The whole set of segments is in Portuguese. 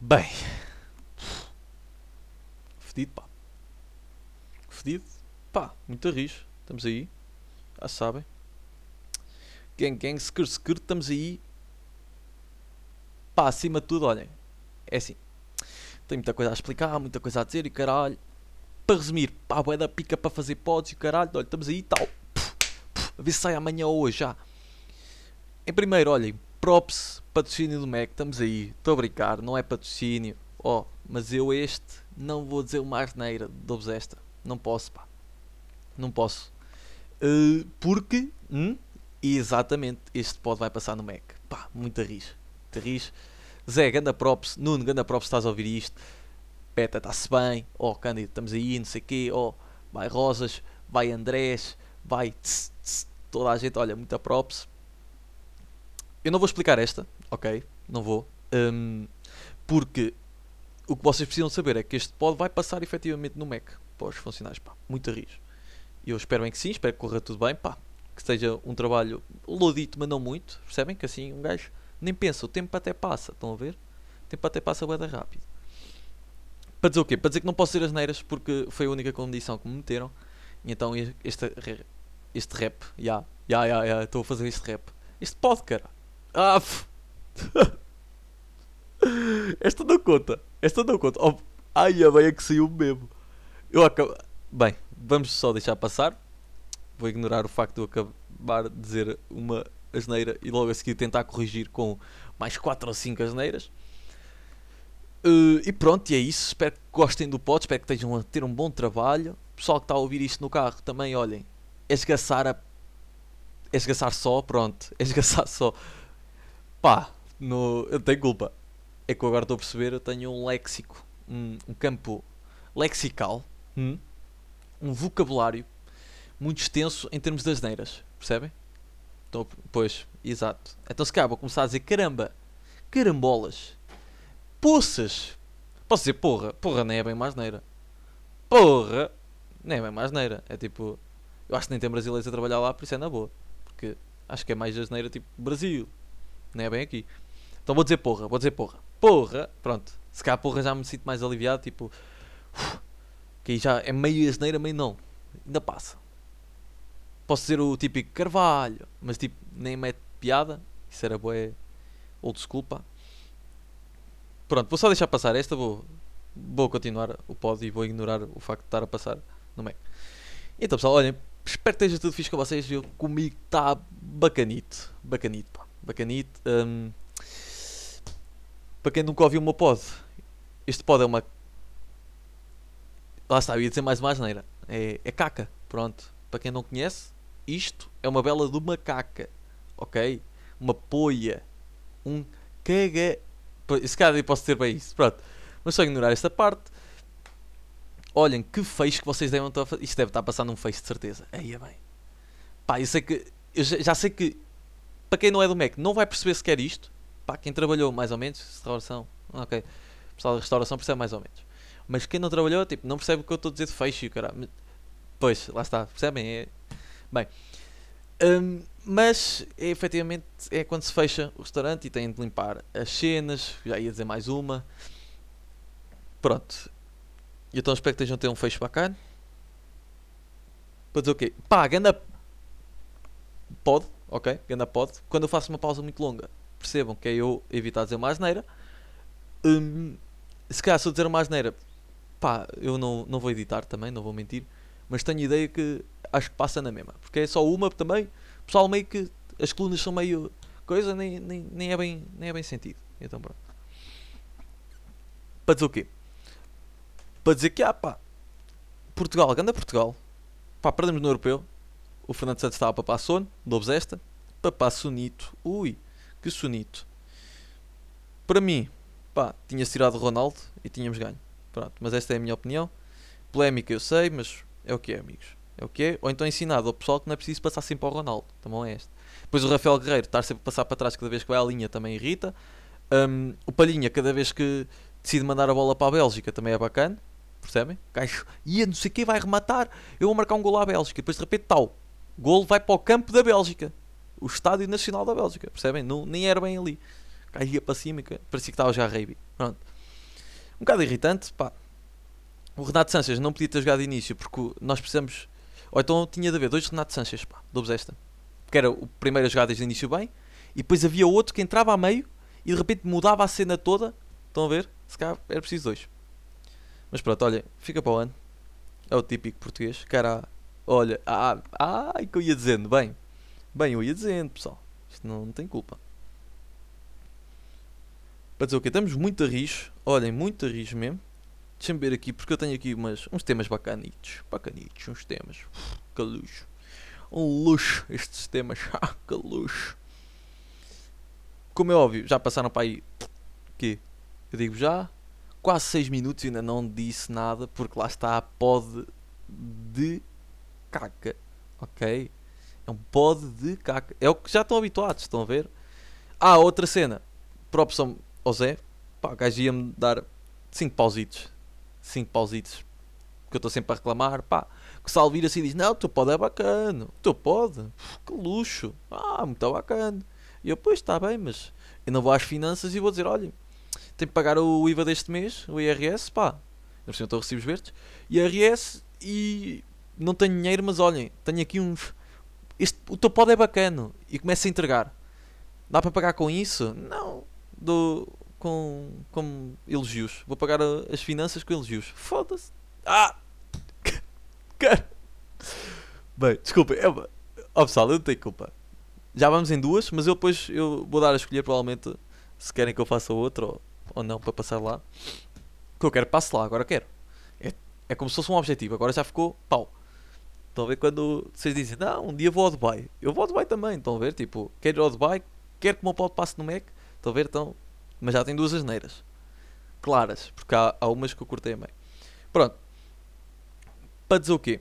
Bem. Fedido, pá. Fedido. Pá, muito rijo. Estamos aí. Já sabem. Gang, gang, skr, skr, estamos aí. Pá, acima de tudo, olhem. É assim. Tenho muita coisa a explicar, muita coisa a dizer e caralho. Para resumir, pá, bué da pica para fazer pods e caralho. Olha, estamos aí e tal. A ver se sai amanhã ou hoje já. Em primeiro, olhem, props, patrocínio do Mac, estamos aí. Estou a brincar, não é patrocínio. Oh, mas eu este não vou dizer uma asneira, dou-vos esta. Não posso, pá. Não posso. Uh, porque, hum, exatamente, este pod vai passar no Mac. Pá, muita ris. Muita ris. Zé, ganda props. Nuno, ganda props, estás a ouvir isto. Peta, está-se bem. Oh, Cândido, estamos aí, não sei o quê. Oh, vai Rosas, vai Andrés, vai tss, tss, toda a gente. Olha, muita props. Eu não vou explicar esta, ok? Não vou. Um, porque o que vocês precisam saber é que este pod vai passar efetivamente no Mac para os funcionários. Pá, muito rijo. Eu espero bem que sim, espero que corra tudo bem. Pá, que seja um trabalho lodito, mas não muito. Percebem? Que assim um gajo nem pensa, o tempo até passa. Estão a ver? O tempo até passa bem rápido. Para dizer o quê? Para dizer que não posso ser as neiras porque foi a única condição que me meteram. E então este, este rap, já, já, já, estou a fazer este rap. Este pod, cara. Ah, Esta não conta. Esta não conta. Oh, ai, a bem que saiu mesmo. Eu acabo. Bem, vamos só deixar passar. Vou ignorar o facto de eu acabar de dizer uma asneira e logo a seguir tentar corrigir com mais 4 ou 5 asneiras. Uh, e pronto, e é isso. Espero que gostem do pod, espero que estejam a ter um bom trabalho. Pessoal que está a ouvir isto no carro também, olhem, esgaçar a. Esgaçar só, pronto, esgaçar só. Pá, no... eu tenho culpa. É que eu agora estou a perceber, eu tenho um léxico, um, um campo lexical, hum? um vocabulário muito extenso em termos das neiras, percebem? Então, pois, exato. Então se calhar vou começar a dizer caramba, carambolas, poças. Posso dizer porra, porra nem é bem mais neira. Porra, nem é bem mais neira. É tipo, eu acho que nem tem brasileiros a trabalhar lá, por isso é na boa. Porque acho que é mais asneira tipo Brasil. Nem é bem aqui. Então vou dizer porra, vou dizer porra. Porra, pronto. Se calhar porra já me sinto mais aliviado, tipo. Uf, que aí já é meio asneira, meio não. Ainda passa. Posso dizer o típico Carvalho, mas tipo, nem mete piada. Isso era boé school, pá. Pronto, vou só deixar passar esta, vou, vou continuar o pod e vou ignorar o facto de estar a passar no meio. Então pessoal, olhem, espero que esteja tudo fixe com vocês. Eu, comigo está bacanito, bacanito, pá, bacanito. Um, para quem nunca ouviu o meu pod, este pod é uma. Lá está, eu ia dizer mais uma asneira. É, é caca, pronto. Para quem não conhece, isto é uma bela do macaca, ok? Uma poia, um caga. Se calhar eu posso ter bem isso, pronto. Mas só ignorar esta parte. Olhem, que face que vocês devem estar a fazer. Isto deve estar passando um face de certeza. Aí é bem. Pá, eu sei que. Eu já sei que. Para quem não é do Mac, não vai perceber sequer isto. Pá, quem trabalhou mais ou menos, restauração. Ok. Pessoal da restauração percebe mais ou menos. Mas quem não trabalhou, tipo, não percebe o que eu estou a dizer de face, caralho. Pois, lá está. Percebem? É, Bem, um, mas efetivamente é quando se fecha o restaurante e têm de limpar as cenas. Já ia dizer mais uma. Pronto. Então espero que estejam a ter um fecho bacana. Para dizer o quê? Pá, ganda. Pode, ok? Ganda pode. Quando eu faço uma pausa muito longa, percebam que é eu evitar dizer uma asneira. Um, se calhar se eu dizer uma asneira, pá, eu não, não vou editar também, não vou mentir. Mas tenho ideia que acho que passa na mesma. Porque é só uma também. O pessoal meio que. As colunas são meio. coisa, nem, nem, nem, é, bem, nem é bem sentido. Então pronto. Para dizer o quê? Para dizer que, ah pá. Portugal, ganda Portugal. Pá, perdemos no europeu. O Fernando Santos estava para papar sono. Dou-vos esta. Papá sonito. Ui, que sonito. Para mim, pá, tinha-se tirado o Ronaldo e tínhamos ganho. Pronto, mas esta é a minha opinião. Polémica eu sei, mas é o que é, amigos. É o que é? Ou então ensinado ao pessoal que não é preciso passar sempre ao Ronaldo. Também é este. Depois o Rafael Guerreiro estar sempre a passar para trás cada vez que vai à linha também irrita. Um, o Palhinha, cada vez que decide mandar a bola para a Bélgica, também é bacana. Percebem? Gajo, ia não sei quem vai rematar. Eu vou marcar um gol à Bélgica. Depois de repente, tal. Golo vai para o campo da Bélgica. O Estádio Nacional da Bélgica. Percebem? Não, nem era bem ali. Ia para cima. Parecia que estava já a Pronto. Um bocado irritante, pá. O Renato Sanches não podia ter jogado de início porque nós precisamos. Ou então tinha de haver dois Renato Sanches, pá. Dou-vos esta. Porque era o primeiro a jogar desde o início bem e depois havia outro que entrava a meio e de repente mudava a cena toda. Estão a ver? Se calhar era preciso dois. Mas pronto, olha, fica para o ano. É o típico português. Cara, olha, ah, ah, que eu ia dizendo, bem, bem, eu ia dizendo, pessoal. Isto não, não tem culpa. Para dizer o quê? Estamos muito a rijo. Olhem, muito a rijo mesmo. Deixa-me ver aqui, porque eu tenho aqui umas, uns temas bacanitos. Bacanitos, uns temas. Uf, que luxo. Um luxo estes temas. Ah, que luxo. Como é óbvio, já passaram para aí. Que? Eu digo já. Quase 6 minutos e ainda não disse nada, porque lá está a pod de caca. Ok? É um pod de caca. É o que já estão habituados, estão a ver? Ah, outra cena. Opção ao Zé, pá, o gajo ia-me dar 5 pausitos. 5 pausitos. Porque eu estou sempre a reclamar, pá. Que Sal vira assim diz: Não, o teu pod é bacana. O teu pod, que luxo. Ah, muito bacana. E eu, pois está bem, mas eu não vou às finanças e vou dizer: Olha, tenho que pagar o IVA deste mês, o IRS, pá. Eu estou recibos verdes. IRS e não tenho dinheiro, mas olhem, tenho aqui uns. Este, o teu pod é bacana e começa a entregar. Dá para pagar com isso? Não. Do, com, com elogios. Vou pagar as finanças com elogios. Foda-se. Ah! Cara. Bem, desculpa. Eu, oh, pessoal, eu não tenho culpa. Já vamos em duas, mas eu depois eu vou dar a escolher provavelmente se querem que eu faça outra ou, ou não para passar lá. Que eu quero passo lá, agora quero. É, é como se fosse um objetivo, agora já ficou pau. Estão a ver quando vocês dizem, não, um dia vou ao Dubai. Eu vou ao Dubai também, estão a ver? Tipo, quero ir ao Dubai, quero que o meu pau passe no Mac. Estão a ver? Então, mas já tem duas asneiras. Claras, porque há, há umas que eu cortei a meio. Pronto. Para dizer o quê?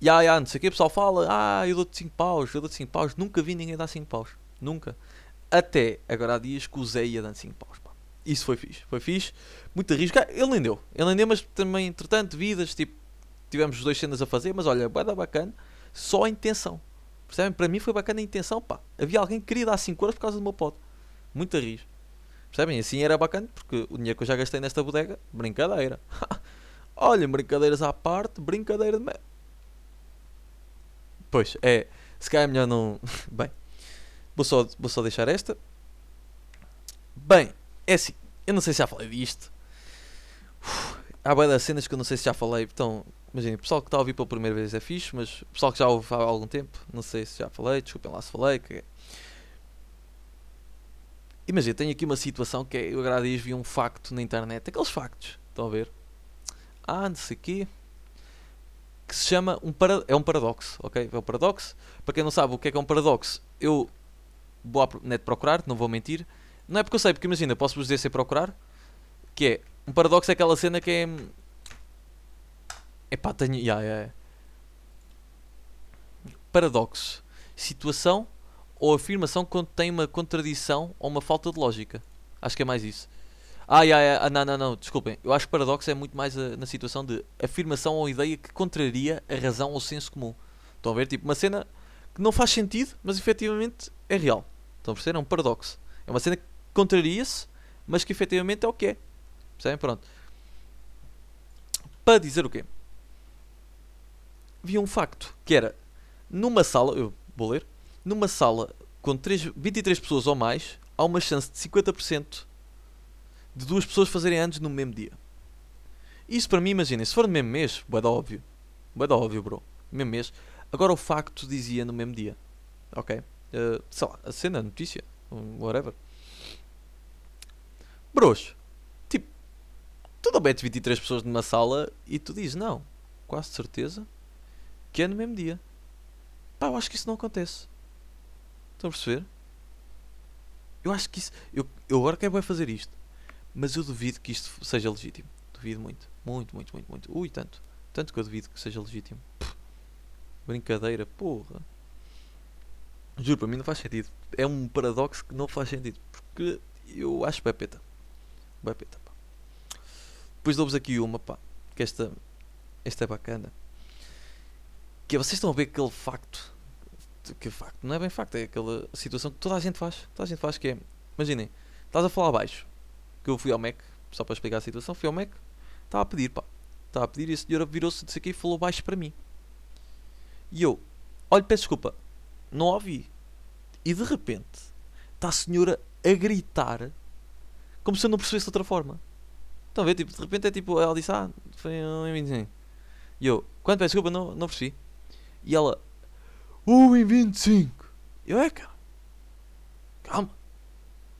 Ya, ya, não sei o que, o pessoal fala, ah, eu dou-te 5 paus, eu dou-te 5 paus. Nunca vi ninguém dar 5 paus. Nunca. Até agora há dias que o Zé ia dando 5 paus. Pá. Isso foi fixe. Foi fixe. Muito risco. Ele nem deu. Ele nem deu, mas também, entretanto, vidas, tipo, tivemos duas cenas a fazer, mas olha, vai dar bacana. Só a intenção. Percebem? Para mim foi bacana a intenção, pá. Havia alguém que queria dar 5 euros por causa do meu pote. Muito risco. Percebem? Assim era bacana, porque o dinheiro que eu já gastei nesta bodega, brincadeira. olha, brincadeiras à parte, brincadeira de merda. Pois, é. Se calhar é melhor não. Bem, vou só, vou só deixar esta. Bem, é assim. Eu não sei se já falei disto. Uf, há boas cenas que eu não sei se já falei. Então, imaginem, o pessoal que está a ouvir pela primeira vez é fixe, mas o pessoal que já ouve há algum tempo, não sei se já falei. Desculpem lá se falei. Que... Imagina, tenho aqui uma situação que é. Eu agora dias vi um facto na internet. Aqueles factos. Estão a ver? Ah, não sei quê que se chama um para, é um paradoxo, ok? É um paradoxo. Para quem não sabe o que é que é um paradoxo, eu vou à net procurar, não vou mentir. Não é porque eu sei, porque imagina, posso vos dizer sem procurar, que é um paradoxo é aquela cena que é Epá, tenho. Yeah, yeah. Paradoxo. Situação ou afirmação que contém uma contradição ou uma falta de lógica. Acho que é mais isso. Ah, yeah, yeah. ah, não, não, não, desculpem. Eu acho que paradoxo é muito mais a, na situação de afirmação ou ideia que contraria a razão ou o senso comum. Estão a ver? Tipo, uma cena que não faz sentido, mas efetivamente é real. Estão a perceber? É um paradoxo. É uma cena que contraria-se, mas que efetivamente é o que é. Percebem? Pronto. Para dizer o quê? Vi um facto que era numa sala, eu vou ler, numa sala com 3, 23 pessoas ou mais, há uma chance de 50% de duas pessoas fazerem anos no mesmo dia. Isso para mim, imaginem, se for no mesmo mês, bué da óbvio. Bué da óbvio, bro. Mesmo mês. Agora o facto dizia no mesmo dia. Ok? Uh, sei lá, a cena, a notícia, whatever. Bros, tipo, tu não metes 23 pessoas numa sala e tu dizes, não, quase certeza que é no mesmo dia. Pá, eu acho que isso não acontece. Estão a perceber? Eu acho que isso. Eu, eu agora quero fazer isto. Mas eu duvido que isto seja legítimo. Duvido muito. Muito, muito, muito, muito. Ui, tanto. Tanto que eu duvido que seja legítimo. Brincadeira, porra. Juro, para mim não faz sentido. É um paradoxo que não faz sentido. Porque eu acho peta. Bem peta, pá. Depois dou-vos aqui uma, pá. Que esta, esta é bacana. Que é, vocês estão a ver aquele facto. Que facto? Não é bem facto, é aquela situação que toda a gente faz. Toda a gente faz que é. Imaginem, estás a falar baixo que eu fui ao Mac só para explicar a situação, fui ao Mac, estava a pedir, pá. Estava a pedir e a senhora virou-se de aqui e falou baixo para mim. E eu, olha, peço desculpa, não ouvi. E de repente, está a senhora a gritar, como se eu não percebesse de outra forma. Estão a ver? Tipo, de repente é tipo, ela disse, ah, foi um 25. E eu, quando peço desculpa, não, não percebi. E ela, 1 em 25. Eu, é, cara. Calma.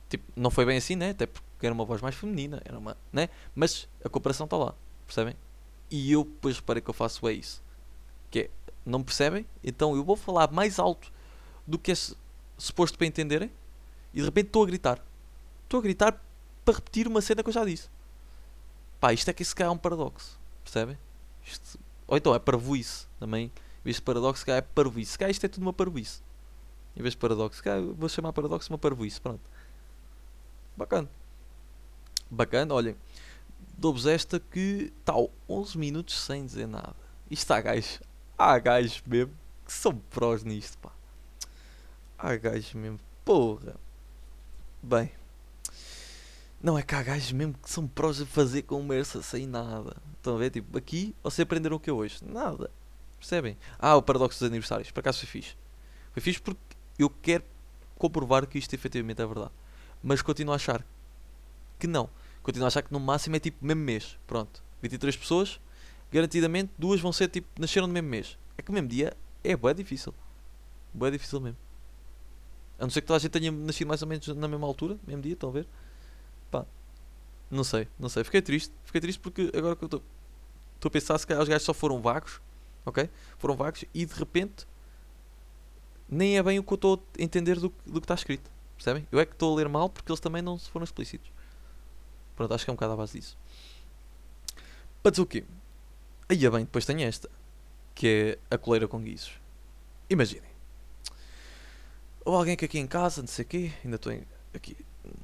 Tipo, não foi bem assim, né? Até porque era uma voz mais feminina, era uma, né? Mas a cooperação está lá, percebem? E eu depois reparei que eu faço é isso. Que é, não percebem? Então eu vou falar mais alto do que é suposto para entenderem. E de repente estou a gritar. Estou a gritar para repetir uma cena que eu já disse. Pá, isto é que se calhar é um paradoxo. Percebem? Isto, ou então é parvoíce também. De paradoxo, calhar é parvoíce. Calhar isto é tudo uma parvoíce. Em vez de paradoxo, calhar vou chamar paradoxo uma parvoíce. Pronto. Bacana. Bacana, olhem. Dou-vos esta que tal 11 minutos sem dizer nada. Isto há gajos. Há gajos mesmo que são prós nisto, pá. Há gajos mesmo. Porra. Bem. Não é que há gajos mesmo que são prós a fazer conversa sem nada. Estão a ver? Tipo, aqui vocês aprenderam o que é hoje? Nada. Percebem? Ah, o paradoxo dos aniversários. Por acaso foi fixe. Foi fixe porque eu quero comprovar que isto efetivamente é verdade. Mas continuo a achar que não. Continuo a achar que no máximo é tipo mesmo mês. Pronto. 23 pessoas, garantidamente duas vão ser tipo, nasceram no mesmo mês. É que o mesmo dia é bem difícil. Bem difícil mesmo. A não ser que toda a gente tenha nascido mais ou menos na mesma altura, mesmo dia, estão a ver? Pá. Não sei, não sei. Fiquei triste. Fiquei triste porque agora que eu estou a pensar, se calhar os gajos só foram vagos, ok? Foram vagos e de repente nem é bem o que eu estou a entender do, do que está escrito. Percebem? Eu é que estou a ler mal porque eles também não foram explícitos. Pronto, acho que é um bocado à base disso. Para dizer o quê? Aí é bem, depois tenho esta, que é a coleira com guizos. Imaginem. Ou alguém que aqui em casa, não sei o quê, ainda estou aqui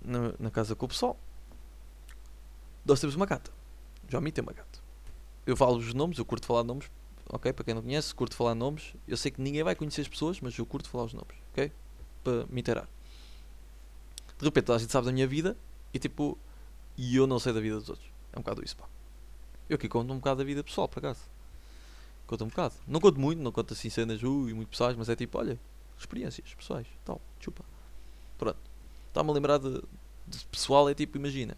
na, na, casa com o pessoal. Nós temos uma gata. Já me tem uma gata. Eu falo os nomes, eu curto falar nomes, ok? Para quem não conhece, curto falar nomes. Eu sei que ninguém vai conhecer as pessoas, mas eu curto falar os nomes, ok? Para me inteirar. De repente a gente sabe da minha vida e tipo, e eu não sei da vida dos outros. É um bocado isso, pá. Eu aqui conto um bocado da vida pessoal, por acaso. Conto um bocado. Não conto muito, não conto assim cenas ui, muito pessoais, mas é tipo, olha, experiências pessoais, tal, chupa. Pronto. Está-me a lembrar de, de, pessoal, é tipo, imagina.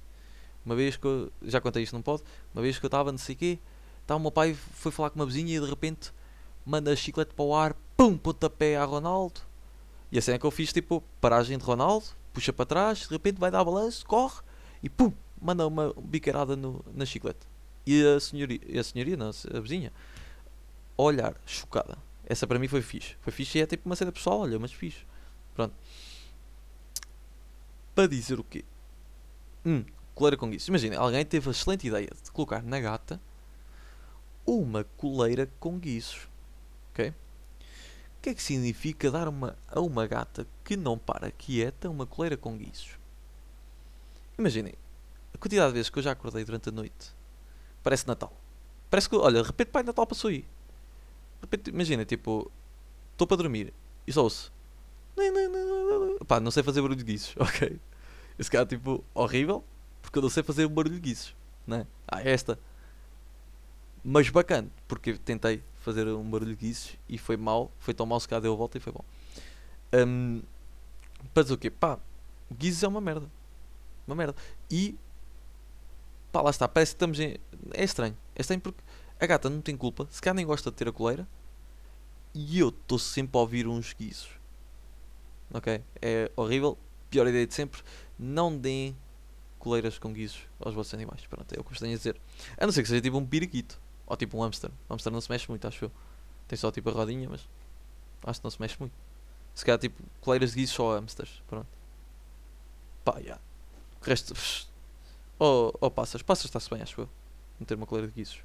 Uma vez que eu, já contei isto, não pode? Uma vez que eu estava, não sei o quê, estava o meu pai, foi falar com uma vizinha e de repente manda a chiclete para o ar, pum, pontapé a Ronaldo. E assim é que eu fiz, tipo, paragem de Ronaldo, puxa para trás, de repente vai dar balanço, corre e pum, manda uma biqueirada no, na chiclete. E a senhoria, a senhoria, não, a vizinha, olhar, chocada. Essa para mim foi fixe. Foi fixe e é tipo uma cena pessoal, olha, mas fixe. Pronto. Para dizer o quê? Hum, coleira com guizos. Imagina, alguém teve a excelente ideia de colocar na gata uma coleira com guizos. Ok? O que é que significa dar uma, a uma gata que não para quieta uma coleira com guizos? Imaginem, a quantidade de vezes que eu já acordei durante a noite parece Natal. Parece que, olha, de repente Pai Natal passou aí. De repente, imagina, tipo, estou para dormir e só ouço. Pá, não sei fazer barulho de guizos, ok? Esse cara, tipo, horrível, porque eu não sei fazer barulho de guizos, né? Ah, é esta. Mas bacana, porque tentei fazer um barulho de guizos e foi mal, foi tão mal se cá deu a volta e foi bom. Um, para dizer o quê? Pá, guizos é uma merda. Uma merda. E pá, lá está, parece que estamos em. É estranho. É estranho porque a gata não tem culpa, se calhar nem gosta de ter a coleira. E eu estou sempre a ouvir uns guizos. Ok? É horrível. Pior ideia de sempre. Não deem coleiras com guizos aos vossos animais. Pronto, é o que vos tenho a dizer. A não ser que seja tipo um periquito. Ou tipo um hamster. O hamster não se mexe muito, acho eu. Tem só tipo a rodinha, mas acho que não se mexe muito. Se calhar tipo coleiras de guizos só hamsters. Pronto. Pá, já. Yeah. O resto. Oh, oh passas, passas está-se bem, acho eu. Meter uma coleira de guizos.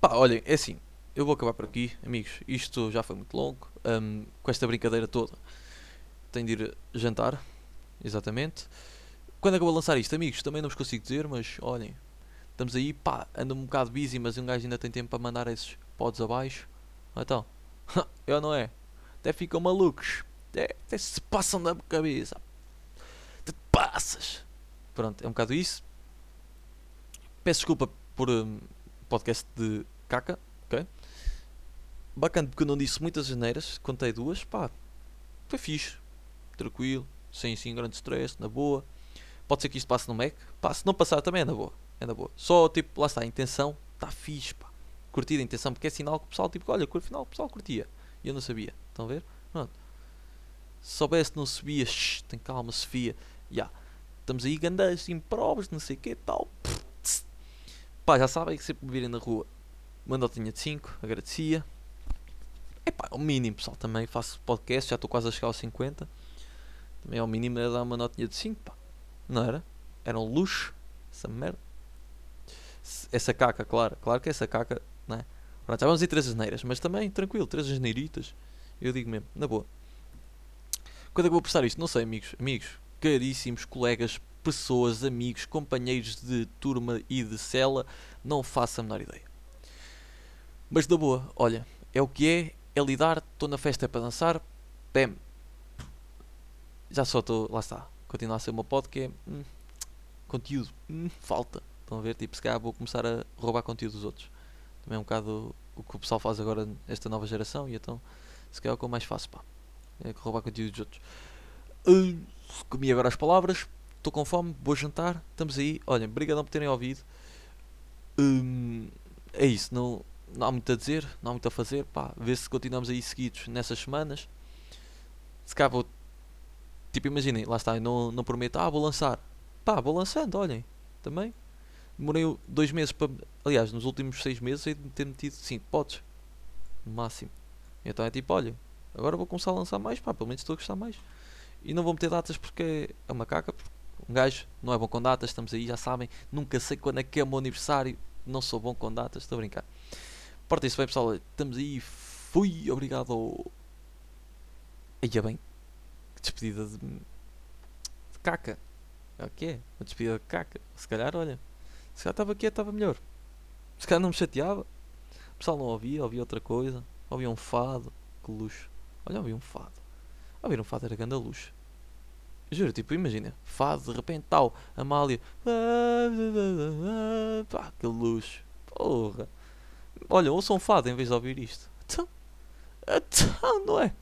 Pá, olhem, é assim. Eu vou acabar por aqui, amigos. Isto já foi muito longo. Um, com esta brincadeira toda. Tenho de ir jantar. Exatamente. Quando é que eu vou lançar isto, amigos? Também não vos consigo dizer, mas olhem. Estamos aí, pá, ando um bocado busy, mas um gajo ainda tem tempo para mandar esses pods abaixo. Então, eu não é? Até ficam malucos. Até, até se passam da cabeça. Te passas. pronto, é um bocado isso. Peço desculpa por um, podcast de caca, ok? Bacana porque eu não disse muitas janeiras, contei duas, pá, foi fixe, tranquilo, sem assim grande stress, na boa. Pode ser que isto passe no Mac, pá, se não passar também é na boa, é na boa. Só tipo, lá está, a intenção está fixe, pá. Curtida a intenção, porque é sinal que o pessoal, tipo, olha, afinal o pessoal curtia. E eu não sabia, estão a ver? Pronto. Se soubesse não sabia, shh, tem calma, Sofia. Já. Yeah. Estamos aí gandãs, improvos, não sei o que tal. Pá, já sabem que sempre me virem na rua. Manda tinha de 5, agradecia. É pá, é o mínimo, pessoal. Também faço podcast, já estou quase a chegar aos 50. Também é o mínimo é dar uma notinha de 5, pá. Não era? Era um luxo. Essa merda. Essa caca, claro. Claro que essa caca, não é? Pronto, já vamos ir três asneiras. Mas também, tranquilo, três asneiritas. Eu digo mesmo, na boa. Quando é que vou prestar isto? Não sei, amigos. Amigos, caríssimos colegas, pessoas, amigos, companheiros de turma e de cela. Não faço a menor ideia. Mas da boa, olha, é o que é, é lidar, estou na festa para dançar, bem, já só estou, lá está, continua a ser uma pod que é hum, conteúdo, hum, falta. Estão a ver? Tipo, se calhar vou começar a roubar conteúdo dos outros. Também é um bocado o que o pessoal faz agora nesta nova geração e então se calhar é o que eu mais faço, pá. É roubar conteúdo dos outros. Uh, comi agora as palavras, estou com fome, vou jantar, estamos aí. Olhem, obrigadão por terem ouvido. Um, é isso, não, não há muito a dizer, não há muito a fazer. Pá, ver se continuamos aí seguidos nessas semanas. Se cá vou Tipo, imaginem, lá está, não, não prometo, ah, vou lançar. Pá, vou lançando, olhem, também. Demorei dois meses para. Aliás, nos últimos seis meses de ter metido 5 potes. No máximo. Então é tipo, olha, agora vou começar a lançar mais, pá, pelo menos estou a gostar mais. E não vou meter datas porque é uma caca. Um gajo não é bom com datas, estamos aí, já sabem. Nunca sei quando é que é o meu aniversário. Não sou bom com datas, estou a brincar. Portem-se bem, pessoal. Estamos aí. Fui, obrigado. Aí é bem despedida de, de caca. É o que é? Uma despedida de caca. Se calhar, olha, se calhar estava aqui, estava melhor. Se calhar não me chateava. O pessoal não ouvia, ouvia outra coisa. Ouvia um fado. Que luxo. Olha, ouvia um fado. Ouvir um fado era grande luxo. Juro, tipo, imagina. Fado, de repente, tal. Amália. Pá, que luxo. Porra. Olha, ouçam um fado em vez de ouvir isto. Então, então não é?